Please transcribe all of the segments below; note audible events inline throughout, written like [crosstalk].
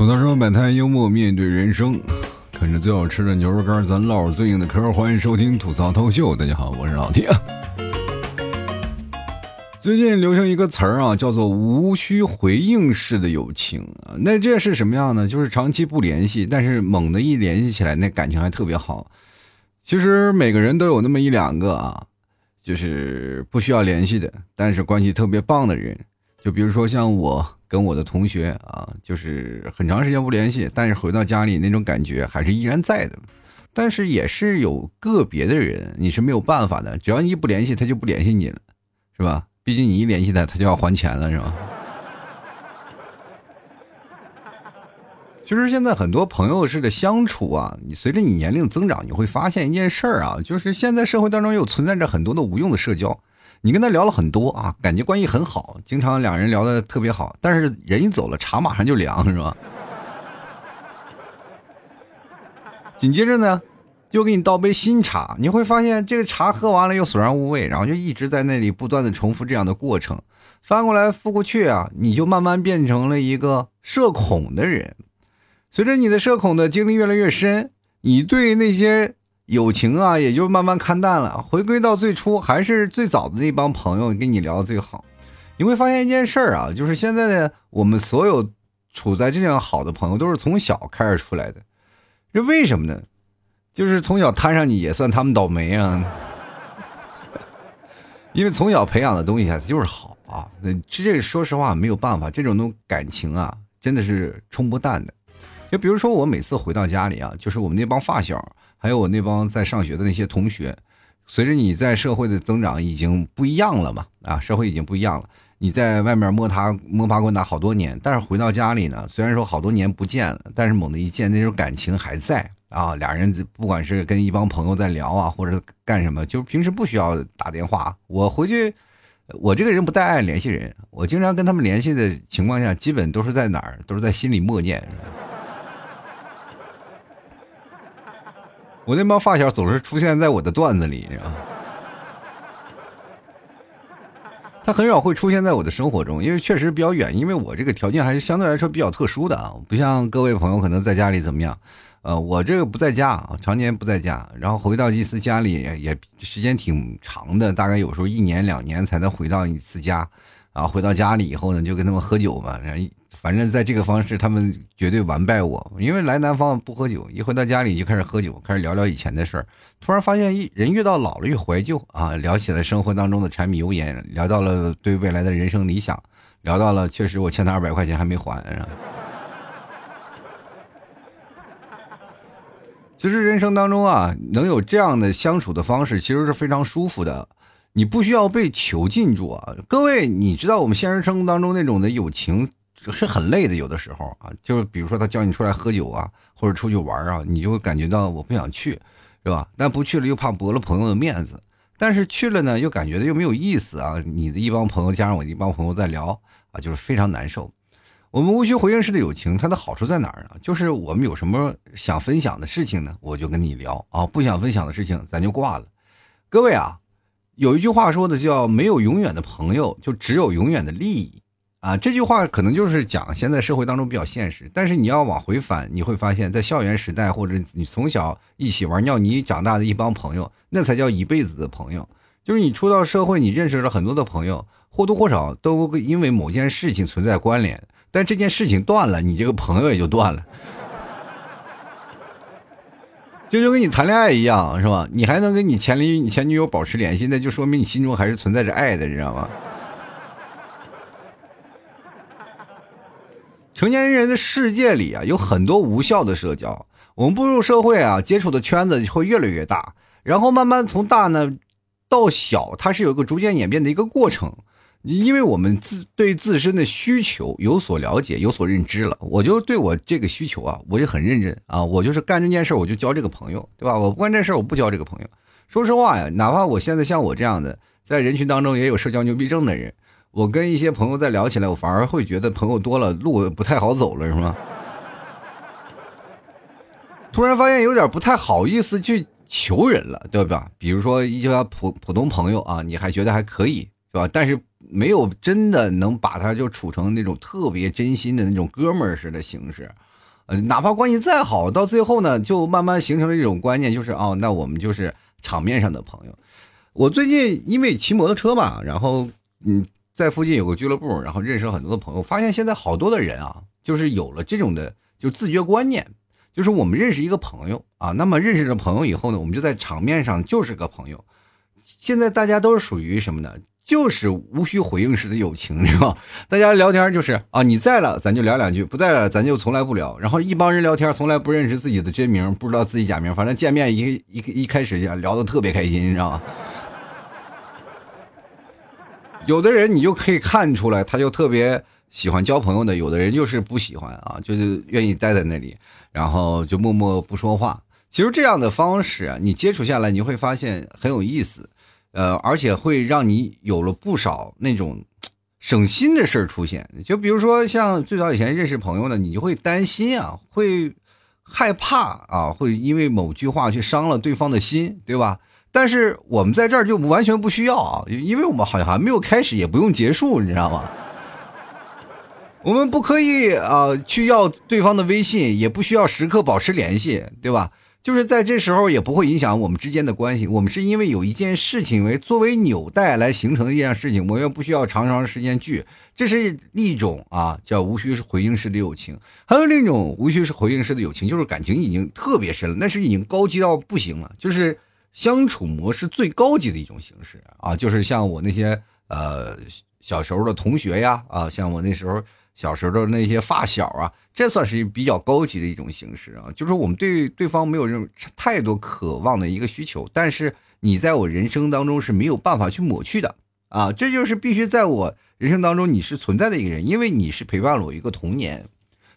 吐槽说百态幽默面对人生，啃着最好吃的牛肉干，咱唠着最硬的嗑。欢迎收听吐槽透秀，大家好，我是老铁。最近流行一个词儿啊，叫做无需回应式的友情啊。那这是什么样呢？就是长期不联系，但是猛的一联系起来，那感情还特别好。其实每个人都有那么一两个啊，就是不需要联系的，但是关系特别棒的人。就比如说像我。跟我的同学啊，就是很长时间不联系，但是回到家里那种感觉还是依然在的。但是也是有个别的人，你是没有办法的，只要你一不联系，他就不联系你了，是吧？毕竟你一联系他，他就要还钱了，是吧？其 [laughs] 实现在很多朋友式的相处啊，你随着你年龄增长，你会发现一件事儿啊，就是现在社会当中又存在着很多的无用的社交。你跟他聊了很多啊，感觉关系很好，经常两人聊的特别好，但是人一走了，茶马上就凉，是吧？[laughs] 紧接着呢，又给你倒杯新茶，你会发现这个茶喝完了又索然无味，然后就一直在那里不断的重复这样的过程，翻过来覆过去啊，你就慢慢变成了一个社恐的人。随着你的社恐的经历越来越深，你对那些。友情啊，也就慢慢看淡了，回归到最初，还是最早的那帮朋友跟你聊的最好。你会发现一件事儿啊，就是现在的我们所有处在这样好的朋友，都是从小开始出来的。这为什么呢？就是从小摊上你也算他们倒霉啊。因为从小培养的东西啊，就是好啊。那这说实话没有办法，这种种感情啊，真的是冲不淡的。就比如说我每次回到家里啊，就是我们那帮发小。还有我那帮在上学的那些同学，随着你在社会的增长，已经不一样了嘛？啊，社会已经不一样了。你在外面摸他摸爬滚打好多年，但是回到家里呢，虽然说好多年不见了，但是猛的一见，那种感情还在啊。俩人不管是跟一帮朋友在聊啊，或者干什么，就平时不需要打电话。我回去，我这个人不太爱联系人，我经常跟他们联系的情况下，基本都是在哪儿，都是在心里默念。我那帮发小总是出现在我的段子里，你知道吗？他很少会出现在我的生活中，因为确实比较远。因为我这个条件还是相对来说比较特殊的啊，不像各位朋友可能在家里怎么样。呃，我这个不在家啊，常年不在家，然后回到一次家里也时间挺长的，大概有时候一年两年才能回到一次家。然后回到家里以后呢，就跟他们喝酒嘛，反正在这个方式，他们绝对完败我。因为来南方不喝酒，一回到家里就开始喝酒，开始聊聊以前的事儿。突然发现，一人越到老了越怀旧啊，聊起了生活当中的柴米油盐，聊到了对未来的人生理想，聊到了确实我欠他二百块钱还没还。其实人生当中啊，能有这样的相处的方式，其实是非常舒服的。你不需要被囚禁住啊。各位，你知道我们现实生活当中那种的友情。是很累的，有的时候啊，就是比如说他叫你出来喝酒啊，或者出去玩啊，你就会感觉到我不想去，是吧？但不去了又怕驳了朋友的面子，但是去了呢又感觉又没有意思啊。你的一帮朋友加上我一帮朋友在聊啊，就是非常难受。我们无需回应式的友情，它的好处在哪儿呢？就是我们有什么想分享的事情呢，我就跟你聊啊；不想分享的事情，咱就挂了。各位啊，有一句话说的叫“没有永远的朋友，就只有永远的利益”。啊，这句话可能就是讲现在社会当中比较现实，但是你要往回返，你会发现在校园时代或者你从小一起玩尿泥长大的一帮朋友，那才叫一辈子的朋友。就是你出到社会，你认识了很多的朋友，或多或少都因为某件事情存在关联，但这件事情断了，你这个朋友也就断了。这就跟你谈恋爱一样，是吧？你还能跟你前女前女友保持联系，那就说明你心中还是存在着爱的，你知道吗？成年人的世界里啊，有很多无效的社交。我们步入社会啊，接触的圈子会越来越大，然后慢慢从大呢到小，它是有一个逐渐演变的一个过程。因为我们自对自身的需求有所了解、有所认知了，我就对我这个需求啊，我就很认真啊，我就是干这件事，我就交这个朋友，对吧？我不干这事，我不交这个朋友。说实话呀，哪怕我现在像我这样的，在人群当中也有社交牛逼症的人。我跟一些朋友在聊起来，我反而会觉得朋友多了路不太好走了，是吗？突然发现有点不太好意思去求人了，对吧？比如说一些普普通朋友啊，你还觉得还可以，是吧？但是没有真的能把他就处成那种特别真心的那种哥们儿似的形式，呃，哪怕关系再好，到最后呢，就慢慢形成了一种观念，就是哦，那我们就是场面上的朋友。我最近因为骑摩托车嘛，然后嗯，在附近有个俱乐部，然后认识了很多的朋友，发现现在好多的人啊，就是有了这种的就自觉观念，就是我们认识一个朋友啊，那么认识了朋友以后呢，我们就在场面上就是个朋友。现在大家都是属于什么呢？就是无需回应式的友情，是吧？大家聊天就是啊，你在了咱就聊两句，不在了咱就从来不聊。然后一帮人聊天，从来不认识自己的真名，不知道自己假名，反正见面一一一开始聊的特别开心，你知道吗？有的人你就可以看出来，他就特别喜欢交朋友的；有的人就是不喜欢啊，就是愿意待在那里，然后就默默不说话。其实这样的方式啊，你接触下来，你会发现很有意思。呃，而且会让你有了不少那种省心的事儿出现。就比如说，像最早以前认识朋友呢，你就会担心啊，会害怕啊，会因为某句话去伤了对方的心，对吧？但是我们在这儿就完全不需要啊，因为我们好像还没有开始，也不用结束，你知道吗？我们不可以啊去要对方的微信，也不需要时刻保持联系，对吧？就是在这时候也不会影响我们之间的关系。我们是因为有一件事情为作为纽带来形成的一件事情，我们不需要长长时间聚。这是一种啊，叫无需回应式的友情。还有另一种无需是回应式的友情，就是感情已经特别深了，那是已经高级到不行了，就是相处模式最高级的一种形式啊。就是像我那些呃小时候的同学呀，啊，像我那时候。小时候的那些发小啊，这算是比较高级的一种形式啊，就是我们对对方没有任太多渴望的一个需求，但是你在我人生当中是没有办法去抹去的啊，这就是必须在我人生当中你是存在的一个人，因为你是陪伴了我一个童年，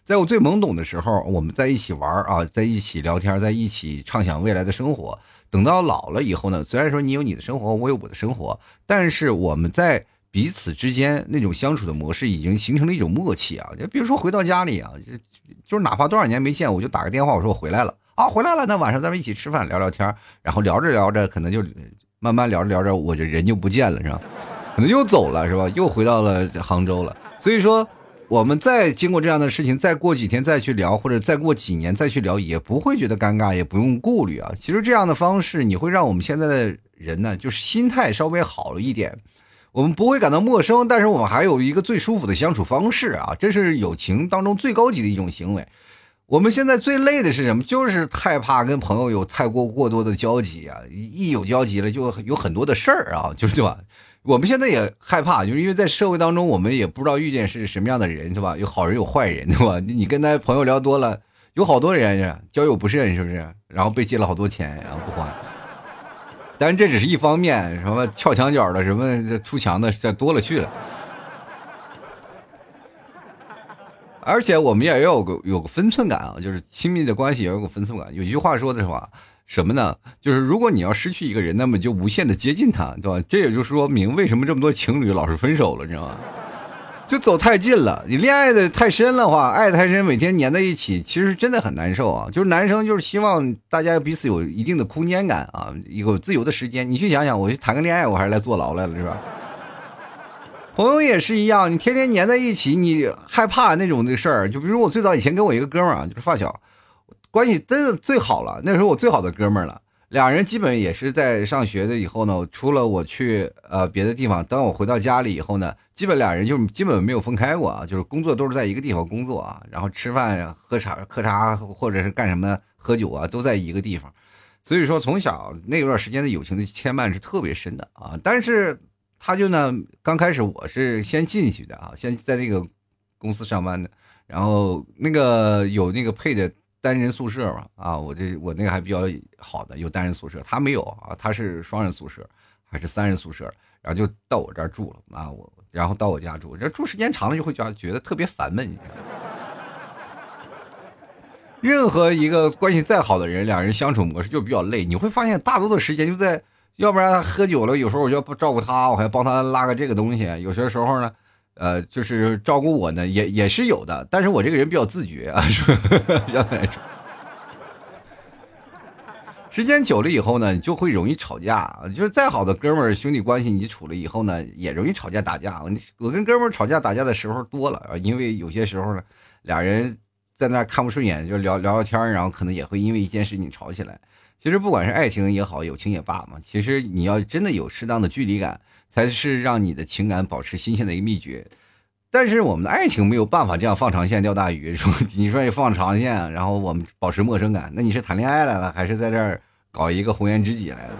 在我最懵懂的时候，我们在一起玩啊，在一起聊天，在一起畅想未来的生活。等到老了以后呢，虽然说你有你的生活，我有我的生活，但是我们在。彼此之间那种相处的模式已经形成了一种默契啊！就比如说回到家里啊，就就是哪怕多少年没见，我就打个电话，我说我回来了啊，回来了。那晚上咱们一起吃饭聊聊天，然后聊着聊着，可能就慢慢聊着聊着，我就人就不见了，是吧？可能又走了，是吧？又回到了杭州了。所以说，我们再经过这样的事情，再过几天再去聊，或者再过几年再去聊，也不会觉得尴尬，也不用顾虑啊。其实这样的方式，你会让我们现在的人呢，就是心态稍微好了一点。我们不会感到陌生，但是我们还有一个最舒服的相处方式啊！这是友情当中最高级的一种行为。我们现在最累的是什么？就是太怕跟朋友有太过过多的交集啊！一有交集了，就有很多的事儿啊，就是对吧？我们现在也害怕，就是因为在社会当中，我们也不知道遇见是什么样的人，是吧？有好人有坏人，对吧？你跟他朋友聊多了，有好多人交友不慎，是不是？然后被借了好多钱，然后不还。但这只是一方面，什么撬墙角的，什么出墙的，这多了去了。而且我们也要有个有个分寸感啊，就是亲密的关系也有个分寸感。有一句话说的是吧，什么呢？就是如果你要失去一个人，那么就无限的接近他，对吧？这也就说明为什么这么多情侣老是分手了，你知道吗？[laughs] 就走太近了，你恋爱的太深了话，爱太深，每天黏在一起，其实真的很难受啊。就是男生就是希望大家彼此有一定的空间感啊，有自由的时间。你去想想，我去谈个恋爱，我还是来坐牢来了，是吧？朋友也是一样，你天天黏在一起，你害怕那种的事儿。就比如我最早以前跟我一个哥们儿啊，就是发小，关系真的最好了，那时候我最好的哥们儿了。俩人基本也是在上学的以后呢，除了我去呃别的地方，当我回到家里以后呢，基本俩人就基本没有分开过啊，就是工作都是在一个地方工作啊，然后吃饭、喝茶、喝茶或者是干什么喝酒啊，都在一个地方，所以说从小那段时间的友情的牵绊是特别深的啊。但是他就呢，刚开始我是先进去的啊，先在那个公司上班的，然后那个有那个配的。单人宿舍嘛，啊，我这我那个还比较好的，有单人宿舍，他没有啊，他是双人宿舍，还是三人宿舍，然后就到我这儿住了啊，我然后到我家住，这住时间长了就会觉觉得特别烦闷。你知道吗 [laughs] 任何一个关系再好的人，两人相处模式就比较累，你会发现大多的时间就在，要不然喝酒了，有时候我就要照顾他，我还帮他拉个这个东西，有些时候呢。呃，就是照顾我呢，也也是有的，但是我这个人比较自觉啊，[laughs] 相对来说，时间久了以后呢，就会容易吵架。就是再好的哥们兄弟关系，你处了以后呢，也容易吵架打架。我跟哥们吵架打架的时候多了，因为有些时候呢，俩人在那看不顺眼，就聊聊聊天然后可能也会因为一件事情吵起来。其实不管是爱情也好，友情也罢嘛，其实你要真的有适当的距离感，才是让你的情感保持新鲜的一个秘诀。但是我们的爱情没有办法这样放长线钓大鱼，[laughs] 说你说你放长线，然后我们保持陌生感，那你是谈恋爱来了，还是在这儿搞一个红颜知己来了？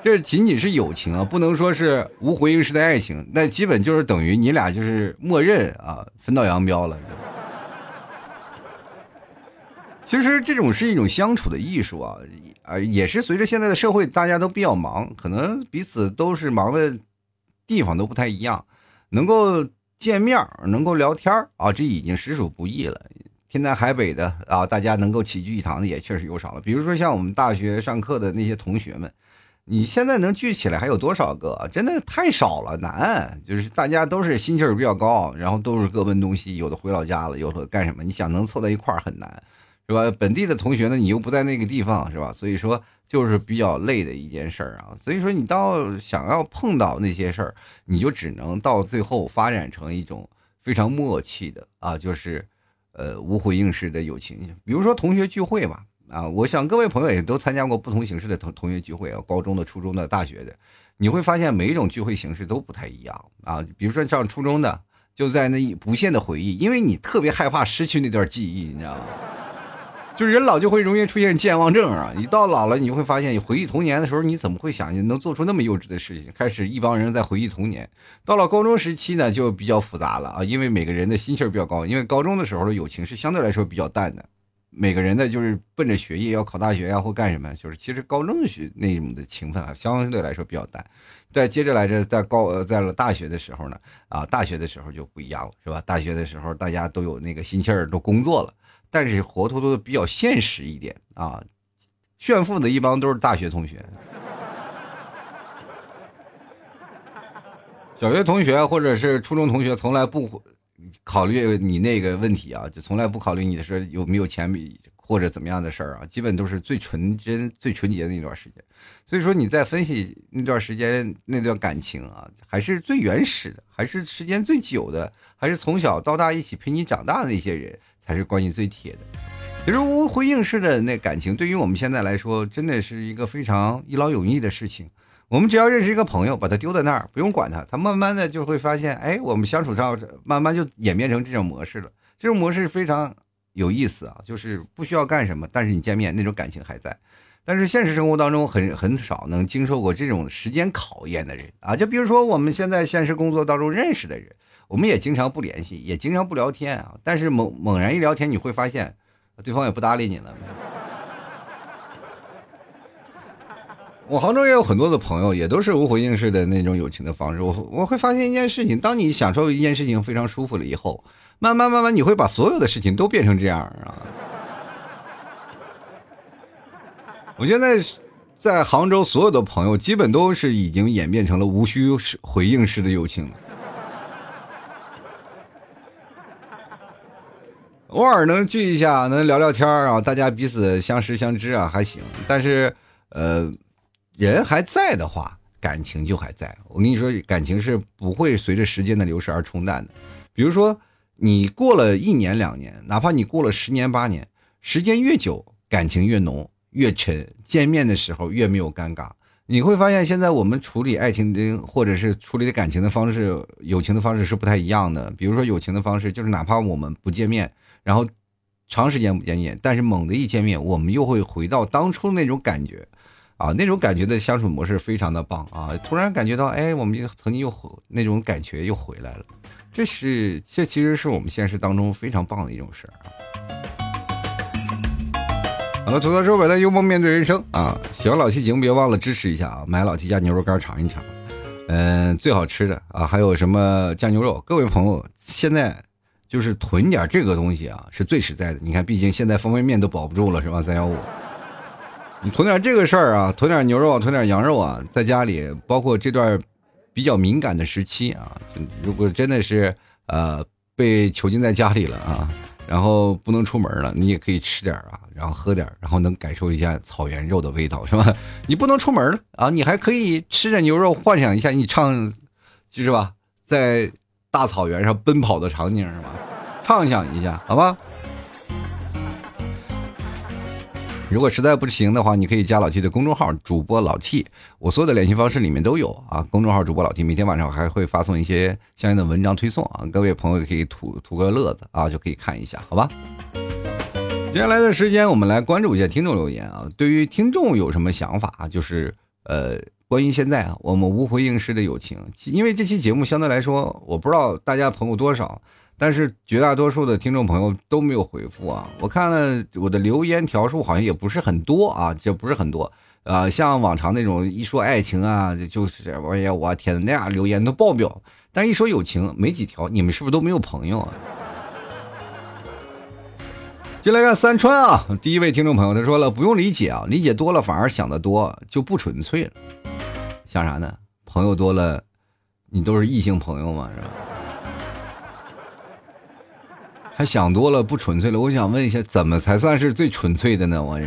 这仅仅是友情啊，不能说是无回应式的爱情，那基本就是等于你俩就是默认啊分道扬镳了。其实这种是一种相处的艺术啊，啊，也是随着现在的社会大家都比较忙，可能彼此都是忙的地方都不太一样，能够见面能够聊天啊，这已经实属不易了。天南海北的啊，大家能够齐聚一堂的也确实有少了。比如说像我们大学上课的那些同学们，你现在能聚起来还有多少个？真的太少了，难。就是大家都是心气儿比较高，然后都是各奔东西，有的回老家了，有的干什么？你想能凑在一块儿很难。是吧？本地的同学呢，你又不在那个地方，是吧？所以说就是比较累的一件事儿啊。所以说你到想要碰到那些事儿，你就只能到最后发展成一种非常默契的啊，就是呃无回应式的友情。比如说同学聚会吧，啊，我想各位朋友也都参加过不同形式的同同学聚会啊，高中的、初中的、大学的，你会发现每一种聚会形式都不太一样啊。比如说上初中的，就在那一无限的回忆，因为你特别害怕失去那段记忆，你知道吗？就是人老就会容易出现健忘症啊！一到老了，你就会发现，你回忆童年的时候，你怎么会想你能做出那么幼稚的事情？开始一帮人在回忆童年。到了高中时期呢，就比较复杂了啊，因为每个人的心气儿比较高。因为高中的时候的友情是相对来说比较淡的，每个人的就是奔着学业要考大学呀或干什么，就是其实高中的学那种的情分啊，相对来说比较淡。再接着来着，在高在了大学的时候呢，啊，大学的时候就不一样了，是吧？大学的时候大家都有那个心气儿，都工作了。但是活脱脱的比较现实一点啊，炫富的一帮都是大学同学，[laughs] 小学同学或者是初中同学从来不考虑你那个问题啊，就从来不考虑你的说有没有钱或者怎么样的事儿啊，基本都是最纯真、最纯洁的那段时间。所以说你在分析那段时间那段感情啊，还是最原始的，还是时间最久的，还是从小到大一起陪你长大的那些人。才是关系最铁的。其实无回应式的那感情，对于我们现在来说，真的是一个非常一劳永逸的事情。我们只要认识一个朋友，把他丢在那儿，不用管他，他慢慢的就会发现，哎，我们相处上慢慢就演变成这种模式了。这种模式非常有意思啊，就是不需要干什么，但是你见面那种感情还在。但是现实生活当中很很少能经受过这种时间考验的人啊，就比如说我们现在现实工作当中认识的人。我们也经常不联系，也经常不聊天啊。但是猛猛然一聊天，你会发现，对方也不搭理你了。我杭州也有很多的朋友，也都是无回应式的那种友情的方式。我我会发现一件事情：当你享受一件事情非常舒服了以后，慢慢慢慢，你会把所有的事情都变成这样啊。我现在在杭州，所有的朋友基本都是已经演变成了无需回应式的友情了。偶尔能聚一下，能聊聊天啊，大家彼此相识相知啊，还行。但是，呃，人还在的话，感情就还在。我跟你说，感情是不会随着时间的流逝而冲淡的。比如说，你过了一年两年，哪怕你过了十年八年，时间越久，感情越浓越沉，见面的时候越没有尴尬。你会发现，现在我们处理爱情的或者是处理感情的方式，友情的方式是不太一样的。比如说，友情的方式就是，哪怕我们不见面。然后，长时间不见面，但是猛的一见面，我们又会回到当初那种感觉，啊，那种感觉的相处模式非常的棒啊！突然感觉到，哎，我们曾经又那种感觉又回来了，这是这其实是我们现实当中非常棒的一种事儿啊！好了，吐槽说百态幽默面对人生啊！喜欢老七节目别忘了支持一下啊！买老七家牛肉干尝一尝，嗯，最好吃的啊！还有什么酱牛肉？各位朋友，现在。就是囤点这个东西啊，是最实在的。你看，毕竟现在方便面都保不住了，是吧？三幺五，你囤点这个事儿啊，囤点牛肉，囤点羊肉啊，在家里，包括这段比较敏感的时期啊，如果真的是呃被囚禁在家里了啊，然后不能出门了，你也可以吃点啊，然后喝点，然后能感受一下草原肉的味道，是吧？你不能出门了啊，你还可以吃着牛肉，幻想一下你唱，就是吧，在。大草原上奔跑的场景是吧？畅想一下，好吧？如果实在不行的话，你可以加老 T 的公众号主播老 T，我所有的联系方式里面都有啊。公众号主播老 T，每天晚上我还会发送一些相应的文章推送啊，各位朋友可以图图个乐子啊，就可以看一下，好吧？接下来的时间，我们来关注一下听众留言啊。对于听众有什么想法啊？就是呃，关于现在啊，我们无回应式的友情，因为这期节目相对来说，我不知道大家朋友多少。但是绝大多数的听众朋友都没有回复啊！我看了我的留言条数好像也不是很多啊，这不是很多啊。像往常那种一说爱情啊，就是哎呀，我天那样留言都爆表。但一说友情，没几条。你们是不是都没有朋友啊？进来看三川啊，第一位听众朋友他说了，不用理解啊，理解多了反而想的多就不纯粹了。想啥呢？朋友多了，你都是异性朋友嘛，是吧？还想多了，不纯粹了。我想问一下，怎么才算是最纯粹的呢？我这，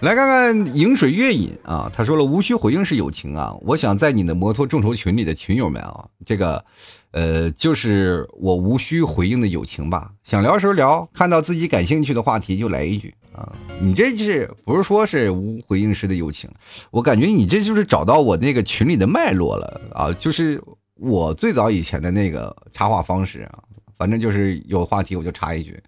来看看饮水月饮啊，他说了，无需回应是友情啊。我想在你的摩托众筹群里的群友们啊，这个，呃，就是我无需回应的友情吧。想聊时候聊，看到自己感兴趣的话题就来一句啊。你这是不是说是无回应式的友情？我感觉你这就是找到我那个群里的脉络了啊，就是。我最早以前的那个插话方式啊，反正就是有话题我就插一句，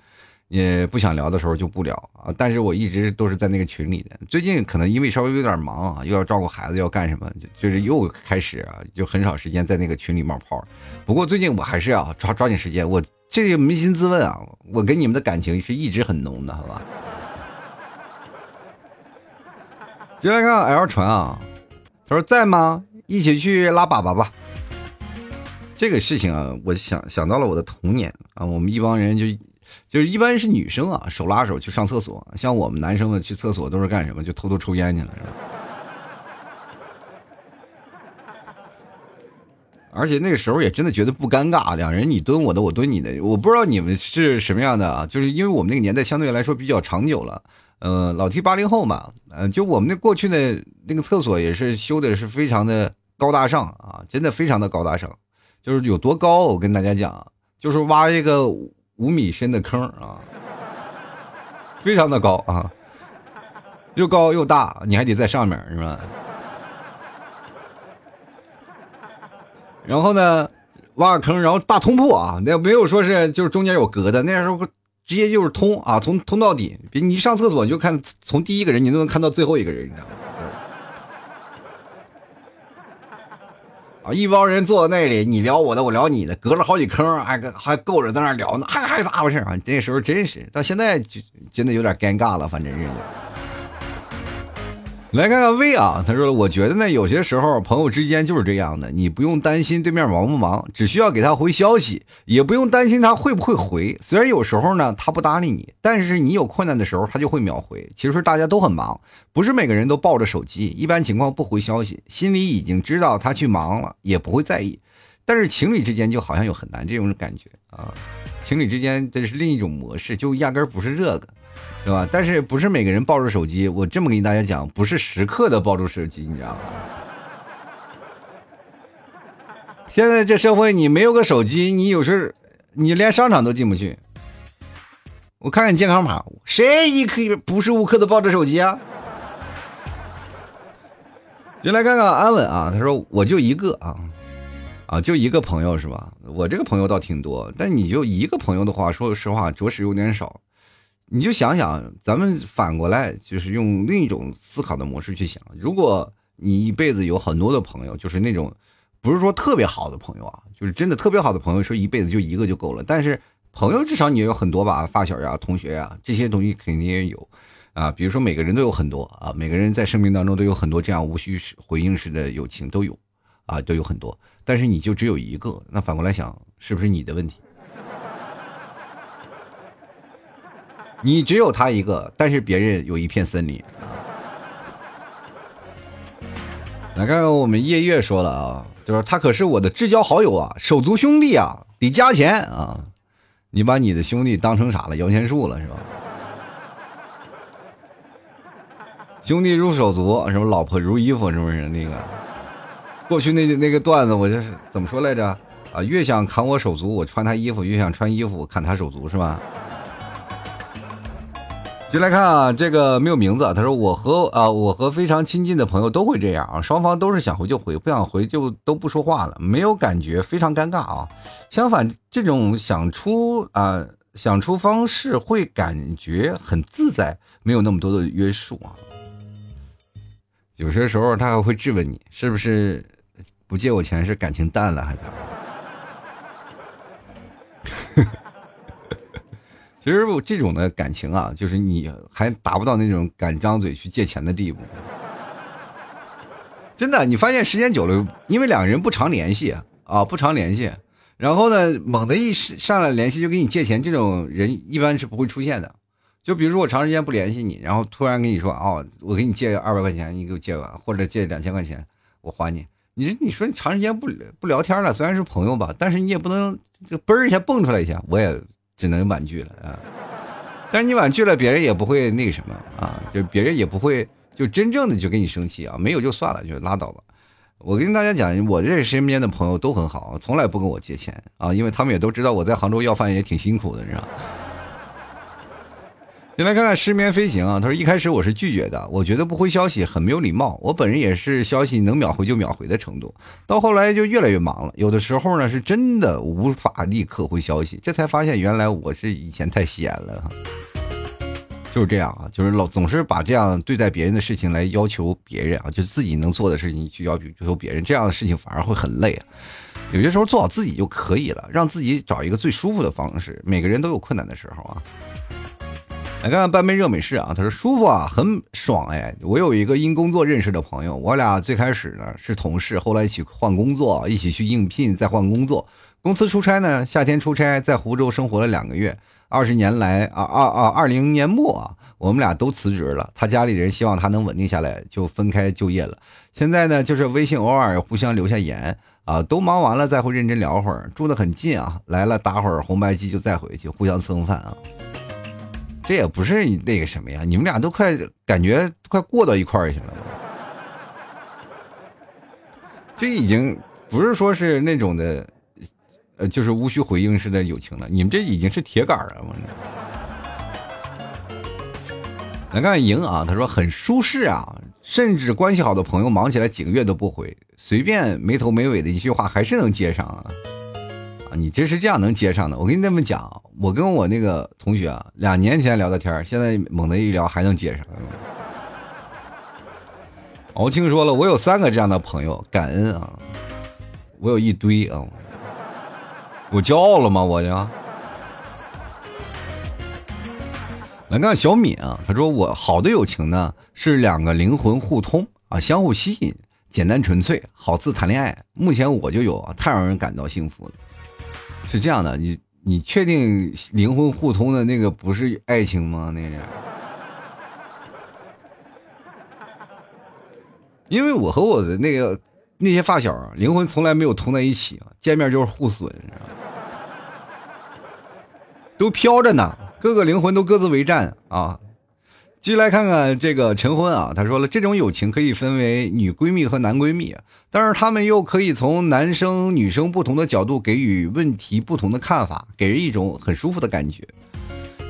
也不想聊的时候就不聊啊。但是我一直都是在那个群里的。最近可能因为稍微有点忙啊，又要照顾孩子，要干什么，就就是又开始啊，就很少时间在那个群里冒泡。不过最近我还是要抓抓紧时间。我这个扪心自问啊，我跟你们的感情是一直很浓的，好吧？接下来看 L 船啊，他说在吗？一起去拉粑粑吧。这个事情啊，我想想到了我的童年啊，我们一帮人就就是一般是女生啊，手拉手去上厕所，像我们男生们去厕所都是干什么？就偷偷抽烟去了，而且那个时候也真的觉得不尴尬，两人你蹲我的，我蹲你的，我不知道你们是什么样的啊，就是因为我们那个年代相对来说比较长久了，呃，老 T 八零后嘛，呃，就我们那过去的那个厕所也是修的是非常的高大上啊，真的非常的高大上。就是有多高，我跟大家讲，就是挖一个五米深的坑啊，非常的高啊，又高又大，你还得在上面是吧？[laughs] 然后呢，挖个坑，然后大通铺啊，那没有说是就是中间有隔的，那时候直接就是通啊，从通到底，你一上厕所你就看从第一个人你都能看到最后一个人，你知道吗？啊！一帮人坐在那里，你聊我的，我聊你的，隔了好几坑，还还够着在那聊呢，还还咋回事啊？那时候真是，到现在就真的有点尴尬了，反正是。来看看 V 啊，他说：“我觉得呢，有些时候朋友之间就是这样的，你不用担心对面忙不忙，只需要给他回消息，也不用担心他会不会回。虽然有时候呢他不搭理你，但是你有困难的时候他就会秒回。其实大家都很忙，不是每个人都抱着手机，一般情况不回消息，心里已经知道他去忙了，也不会在意。但是情侣之间就好像有很难这种感觉啊，情侣之间这是另一种模式，就压根不是这个。”是吧？但是不是每个人抱着手机？我这么跟大家讲，不是时刻的抱住手机，你知道吗？现在这社会，你没有个手机，你有时你连商场都进不去。我看看健康码，谁一刻不是无刻的抱着手机啊？就来看看安稳啊，他说我就一个啊，啊就一个朋友是吧？我这个朋友倒挺多，但你就一个朋友的话，说实话，着实有点少。你就想想，咱们反过来，就是用另一种思考的模式去想。如果你一辈子有很多的朋友，就是那种不是说特别好的朋友啊，就是真的特别好的朋友，说一辈子就一个就够了。但是朋友至少你也有很多吧，发小呀、同学呀，这些东西肯定也有啊。比如说每个人都有很多啊，每个人在生命当中都有很多这样无需回应式的友情都有啊，都有很多。但是你就只有一个，那反过来想，是不是你的问题？你只有他一个，但是别人有一片森林啊！来看看我们夜月说了啊，就是他可是我的至交好友啊，手足兄弟啊，得加钱啊！你把你的兄弟当成啥了？摇钱树了是吧？兄弟如手足，什么老婆如衣服，是不是那个？过去那那个段子，我就是怎么说来着？啊，越想砍我手足，我穿他衣服；越想穿衣服，我砍他手足，是吧？就来看啊，这个没有名字。他说：“我和啊，我和非常亲近的朋友都会这样啊，双方都是想回就回，不想回就都不说话了，没有感觉，非常尴尬啊。相反，这种想出啊，想出方式会感觉很自在，没有那么多的约束啊。有些时候他还会质问你，是不是不借我钱是感情淡了，还是？”其实我这种的感情啊，就是你还达不到那种敢张嘴去借钱的地步。真的，你发现时间久了，因为两个人不常联系啊，不常联系，然后呢，猛的一上来联系就给你借钱，这种人一般是不会出现的。就比如说我长时间不联系你，然后突然跟你说哦，我给你借二百块钱，你给我借完，或者借两千块钱，我还你。你你说你长时间不不聊天了，虽然是朋友吧，但是你也不能就嘣一下蹦出来一下，我也。只能婉拒了啊！但是你婉拒了，别人也不会那个什么啊，就别人也不会就真正的就跟你生气啊，没有就算了，就拉倒吧。我跟大家讲，我这身边的朋友都很好，从来不跟我借钱啊，因为他们也都知道我在杭州要饭也挺辛苦的，你知道。先来看看失眠飞行啊，他说一开始我是拒绝的，我觉得不回消息很没有礼貌，我本人也是消息能秒回就秒回的程度，到后来就越来越忙了，有的时候呢是真的无法立刻回消息，这才发现原来我是以前太闲了，就是这样啊，就是老总是把这样对待别人的事情来要求别人啊，就自己能做的事情去要求别人，这样的事情反而会很累啊，有些时候做好自己就可以了，让自己找一个最舒服的方式，每个人都有困难的时候啊。来看看半杯热美式啊，他说舒服啊，很爽哎。我有一个因工作认识的朋友，我俩最开始呢是同事，后来一起换工作，一起去应聘，再换工作。公司出差呢，夏天出差，在湖州生活了两个月。二十年来啊二二，二零年末啊，我们俩都辞职了。他家里人希望他能稳定下来，就分开就业了。现在呢，就是微信偶尔互相留下言啊，都忙完了再会认真聊会儿，住得很近啊，来了打会儿红白机就再回去，互相蹭饭啊。这也不是那个什么呀，你们俩都快感觉快过到一块儿去了，这已经不是说是那种的，呃，就是无需回应式的友情了，你们这已经是铁杆了。来看莹啊，他说很舒适啊，甚至关系好的朋友忙起来几个月都不回，随便没头没尾的一句话还是能接上啊。你这是这样能接上的？我跟你这么讲，我跟我那个同学啊，两年前聊的天现在猛的一聊还能接上。[laughs] 敖青说了，我有三个这样的朋友，感恩啊！我有一堆啊，我骄傲了吗？我呀。来看小敏啊，他说我好的友情呢是两个灵魂互通啊，相互吸引，简单纯粹，好似谈恋爱。目前我就有啊，太让人感到幸福了。是这样的，你你确定灵魂互通的那个不是爱情吗？那是，因为我和我的那个那些发小，灵魂从来没有通在一起啊，见面就是互损，都飘着呢，各个灵魂都各自为战啊。继续来看看这个陈婚啊，他说了，这种友情可以分为女闺蜜和男闺蜜，但是他们又可以从男生女生不同的角度给予问题不同的看法，给人一种很舒服的感觉。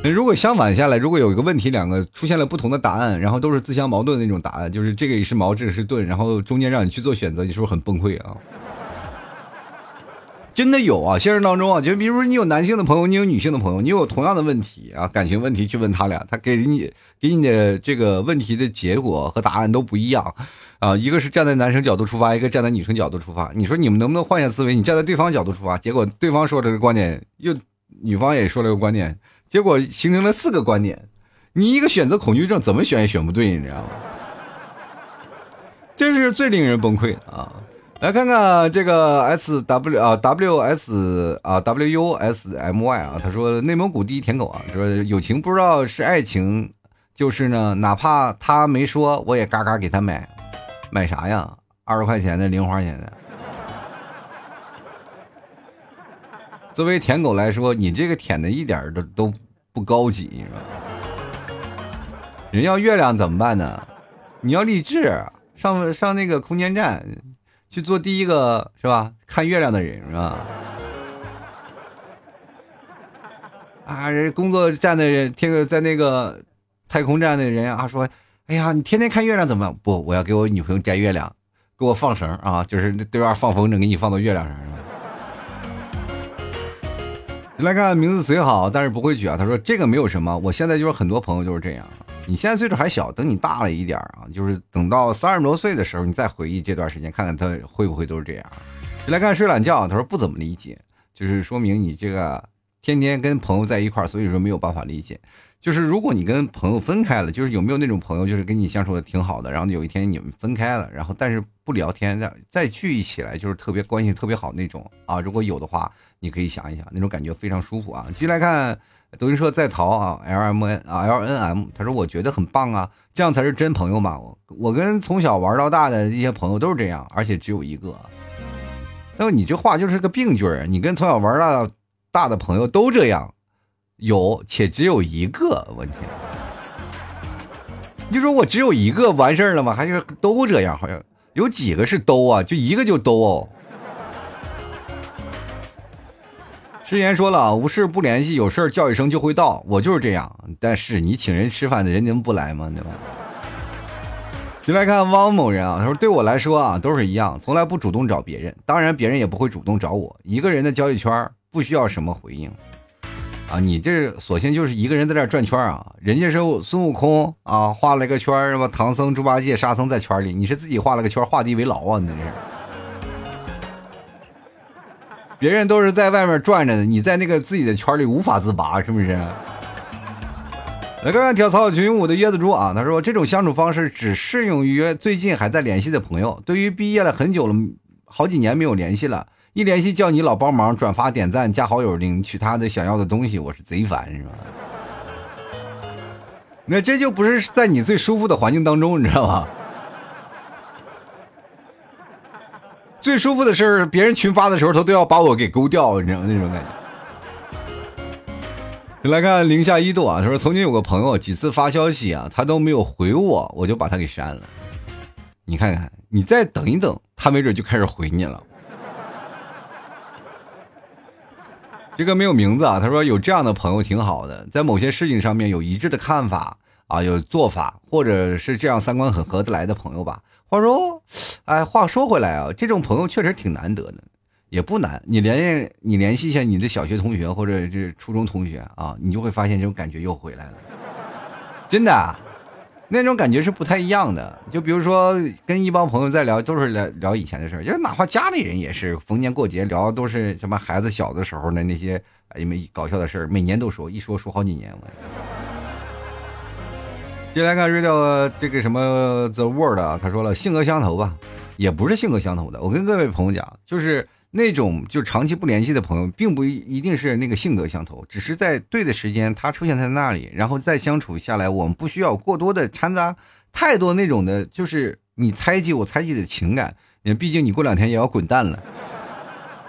那如果相反下来，如果有一个问题，两个出现了不同的答案，然后都是自相矛盾的那种答案，就是这个也是矛，这个是盾，然后中间让你去做选择，你是不是很崩溃啊？真的有啊，现实当中啊，就比如说你有男性的朋友，你有女性的朋友，你有同样的问题啊，感情问题去问他俩，他给你给你的这个问题的结果和答案都不一样啊。一个是站在男生角度出发，一个站在女生角度出发。你说你们能不能换一下思维？你站在对方角度出发，结果对方说这个观点，又女方也说了个观点，结果形成了四个观点。你一个选择恐惧症，怎么选也选不对，你知道吗？这是最令人崩溃啊。来看看这个 S W 啊 W S 啊 W U S M Y 啊，他说内蒙古第一舔狗啊，说友情不知道是爱情，就是呢，哪怕他没说，我也嘎嘎给他买，买啥呀？二十块钱的零花钱的。作为舔狗来说，你这个舔的一点都都不高级，是吧？人要月亮怎么办呢？你要励志，上上那个空间站。去做第一个是吧？看月亮的人是吧？啊，人工作站的人，天在那个太空站的人啊，说：“哎呀，你天天看月亮怎么？不，我要给我女朋友摘月亮，给我放绳啊，就是对面放风筝，给你放到月亮上。”来看名字虽好，但是不会取啊。他说这个没有什么，我现在就是很多朋友就是这样。你现在岁数还小，等你大了一点啊，就是等到三十多岁的时候，你再回忆这段时间，看看他会不会都是这样。来看睡懒觉，他说不怎么理解，就是说明你这个天天跟朋友在一块儿，所以说没有办法理解。就是如果你跟朋友分开了，就是有没有那种朋友，就是跟你相处的挺好的，然后有一天你们分开了，然后但是不聊天，再再聚一起来，就是特别关系特别好那种啊。如果有的话，你可以想一想，那种感觉非常舒服啊。继续来看，抖音说在逃啊，L M N 啊 L N M，他说我觉得很棒啊，这样才是真朋友嘛。我我跟从小玩到大的一些朋友都是这样，而且只有一个。那么你这话就是个病句儿，你跟从小玩到大的朋友都这样。有且只有一个问题，你就说我只有一个完事儿了吗？还是都这样？好像有几个是都啊？就一个就都哦。之前说了，无事不联系，有事叫一声就会到。我就是这样，但是你请人吃饭的人能不来吗？对吧？就来看汪某人啊，他说对我来说啊，都是一样，从来不主动找别人，当然别人也不会主动找我。一个人的交际圈不需要什么回应。啊，你这索性就是一个人在这转圈啊！人家是孙悟空啊，画了个圈什么唐僧、猪八戒、沙僧在圈里，你是自己画了个圈，画地为牢啊！你这是，别人都是在外面转着的，你在那个自己的圈里无法自拔，是不是？来看看跳槽群舞的椰子猪啊，他说这种相处方式只适用于最近还在联系的朋友，对于毕业了很久了，好几年没有联系了。一联系叫你老帮忙转发点赞加好友领取他的想要的东西，我是贼烦是吧？[laughs] 那这就不是在你最舒服的环境当中，你知道吗？最舒服的是别人群发的时候，他都要把我给勾掉，你知道？那种感觉。来看零下一度啊，他说曾经有个朋友几次发消息啊，他都没有回我，我就把他给删了。你看看，你再等一等，他没准就开始回你了。这个没有名字啊，他说有这样的朋友挺好的，在某些事情上面有一致的看法啊，有做法，或者是这样三观很合得来的朋友吧。话说，哎，话说回来啊，这种朋友确实挺难得的，也不难。你联系你联系一下你的小学同学或者是初中同学啊，你就会发现这种感觉又回来了，真的。那种感觉是不太一样的，就比如说跟一帮朋友在聊，都是聊聊以前的事儿，就哪怕家里人也是，逢年过节聊都是什么孩子小的时候的那些因为搞笑的事儿，每年都说，一说说好几年。接下来看 read 这个什么 the word 啊，他说了性格相投吧，也不是性格相投的，我跟各位朋友讲，就是。那种就长期不联系的朋友，并不一定是那个性格相投，只是在对的时间他出现在那里，然后再相处下来，我们不需要过多的掺杂太多那种的，就是你猜忌我猜忌的情感，毕竟你过两天也要滚蛋了。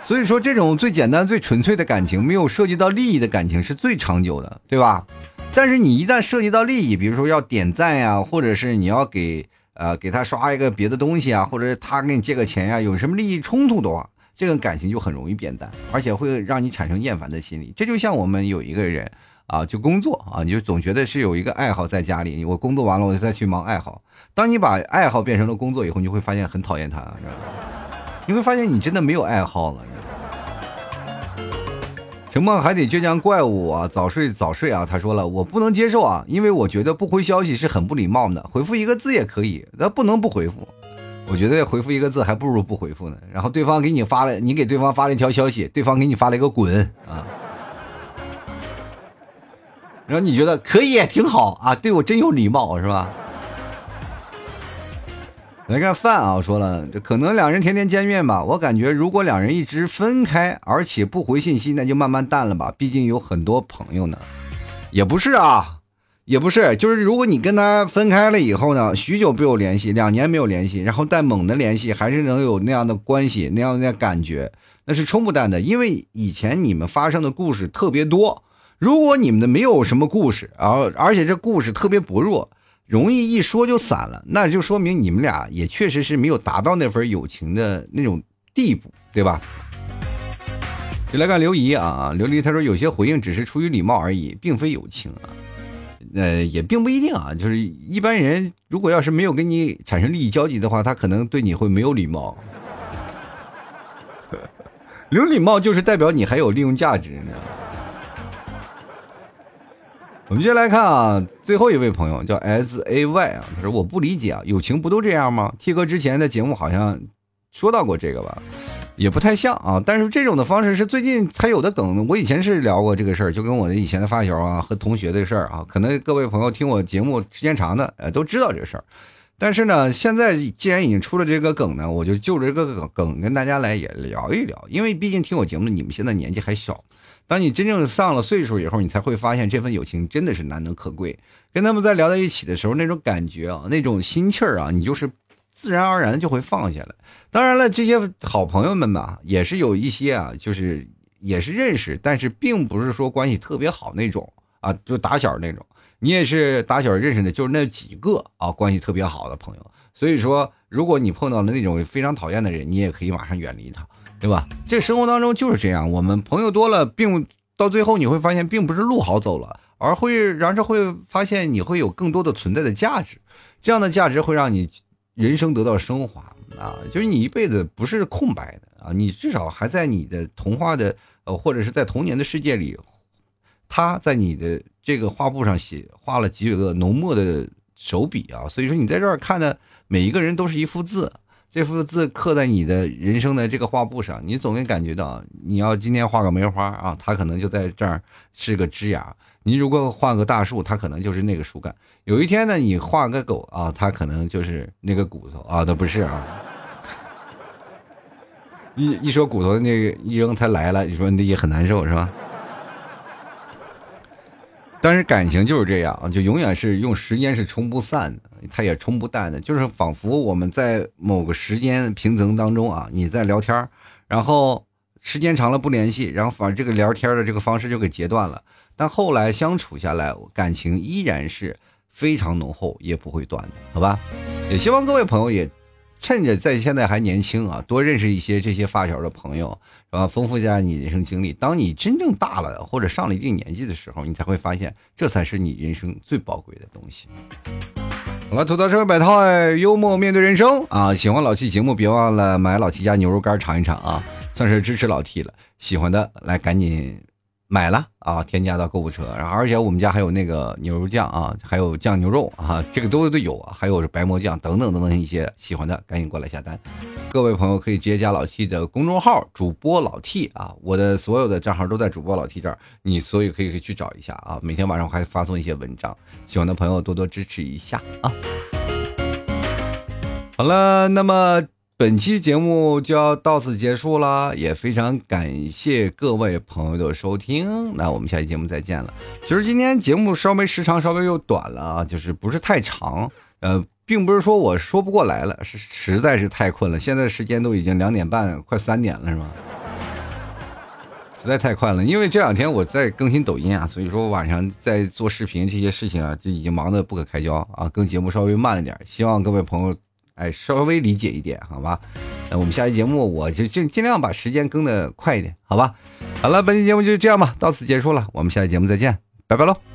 所以说，这种最简单、最纯粹的感情，没有涉及到利益的感情是最长久的，对吧？但是你一旦涉及到利益，比如说要点赞呀，或者是你要给呃给他刷一个别的东西啊，或者是他给你借个钱呀，有什么利益冲突的话。这个感情就很容易变淡，而且会让你产生厌烦的心理。这就像我们有一个人啊，就工作啊，你就总觉得是有一个爱好在家里。我工作完了，我就再去忙爱好。当你把爱好变成了工作以后，你就会发现很讨厌他，是吧？你会发现你真的没有爱好了。沉默还得倔强怪物啊，早睡早睡啊！他说了，我不能接受啊，因为我觉得不回消息是很不礼貌的，回复一个字也可以，那不能不回复。我觉得回复一个字还不如不回复呢。然后对方给你发了，你给对方发了一条消息，对方给你发了一个滚啊。然后你觉得可以，挺好啊，对我真有礼貌是吧？来看饭啊，我说了，这可能两人天天见面吧。我感觉如果两人一直分开，而且不回信息，那就慢慢淡了吧。毕竟有很多朋友呢，也不是啊。也不是，就是如果你跟他分开了以后呢，许久没有联系，两年没有联系，然后再猛的联系，还是能有那样的关系，那样的感觉，那是冲不淡的。因为以前你们发生的故事特别多，如果你们的没有什么故事，然后而且这故事特别薄弱，容易一说就散了，那就说明你们俩也确实是没有达到那份友情的那种地步，对吧？就来看刘怡啊，刘怡他说有些回应只是出于礼貌而已，并非友情啊。呃，也并不一定啊，就是一般人如果要是没有跟你产生利益交集的话，他可能对你会没有礼貌。[laughs] 有礼貌就是代表你还有利用价值，你知道吗？我们接下来看啊，最后一位朋友叫 S A Y 啊，他说我不理解啊，友情不都这样吗？T 哥之前的节目好像说到过这个吧，也不太像啊。但是这种的方式是最近才有的梗，我以前是聊过这个事儿，就跟我的以前的发小啊和同学的事儿啊，可能各位朋友听我节目时间长的，呃，都知道这个事儿。但是呢，现在既然已经出了这个梗呢，我就就着这个梗跟大家来也聊一聊，因为毕竟听我节目你们现在年纪还小。当你真正上了岁数以后，你才会发现这份友情真的是难能可贵。跟他们在聊在一起的时候，那种感觉啊，那种心气儿啊，你就是自然而然就会放下了。当然了，这些好朋友们吧，也是有一些啊，就是也是认识，但是并不是说关系特别好那种啊，就打小那种。你也是打小认识的，就是那几个啊，关系特别好的朋友。所以说，如果你碰到了那种非常讨厌的人，你也可以马上远离他。对吧？这生活当中就是这样，我们朋友多了，并到最后你会发现，并不是路好走了，而会然是会发现你会有更多的存在的价值，这样的价值会让你人生得到升华啊！就是你一辈子不是空白的啊，你至少还在你的童话的呃，或者是在童年的世界里，他在你的这个画布上写画了几个浓墨的手笔啊，所以说你在这儿看的每一个人都是一幅字。这幅字刻在你的人生的这个画布上，你总会感觉到，你要今天画个梅花啊，它可能就在这儿是个枝芽；你如果画个大树，它可能就是那个树干。有一天呢，你画个狗啊，它可能就是那个骨头啊，都不是啊。[laughs] 一一说骨头，那个一扔它来了，你说你也很难受是吧？但是感情就是这样，就永远是用时间是冲不散的，它也冲不淡的。就是仿佛我们在某个时间平层当中啊，你在聊天然后时间长了不联系，然后反这个聊天的这个方式就给截断了。但后来相处下来，感情依然是非常浓厚，也不会断的，好吧？也希望各位朋友也。趁着在现在还年轻啊，多认识一些这些发小的朋友，啊？丰富一下你人生经历。当你真正大了或者上了一定年纪的时候，你才会发现，这才是你人生最宝贵的东西。好了，吐槽社会百态，幽默面对人生啊！喜欢老 T 节目，别忘了买老 T 家牛肉干尝一尝啊，算是支持老 T 了。喜欢的来赶紧。买了啊，添加到购物车，然后而且我们家还有那个牛肉酱啊，还有酱牛肉啊，这个都都有啊，还有白馍酱等等等等一些，喜欢的赶紧过来下单。各位朋友可以直接加老 T 的公众号主播老 T 啊，我的所有的账号都在主播老 T 这儿，你所以可以去找一下啊，每天晚上我还发送一些文章，喜欢的朋友多多支持一下啊。好了，那么。本期节目就要到此结束了，也非常感谢各位朋友的收听。那我们下期节目再见了。其实今天节目稍微时长稍微又短了啊，就是不是太长。呃，并不是说我说不过来了，是实在是太困了。现在时间都已经两点半，快三点了，是吧？实在太快了，因为这两天我在更新抖音啊，所以说晚上在做视频这些事情啊，就已经忙得不可开交啊，更节目稍微慢了点。希望各位朋友。哎，稍微理解一点，好吧？那我们下期节目我就尽尽量把时间更的快一点，好吧？好了，本期节目就这样吧，到此结束了，我们下期节目再见，拜拜喽。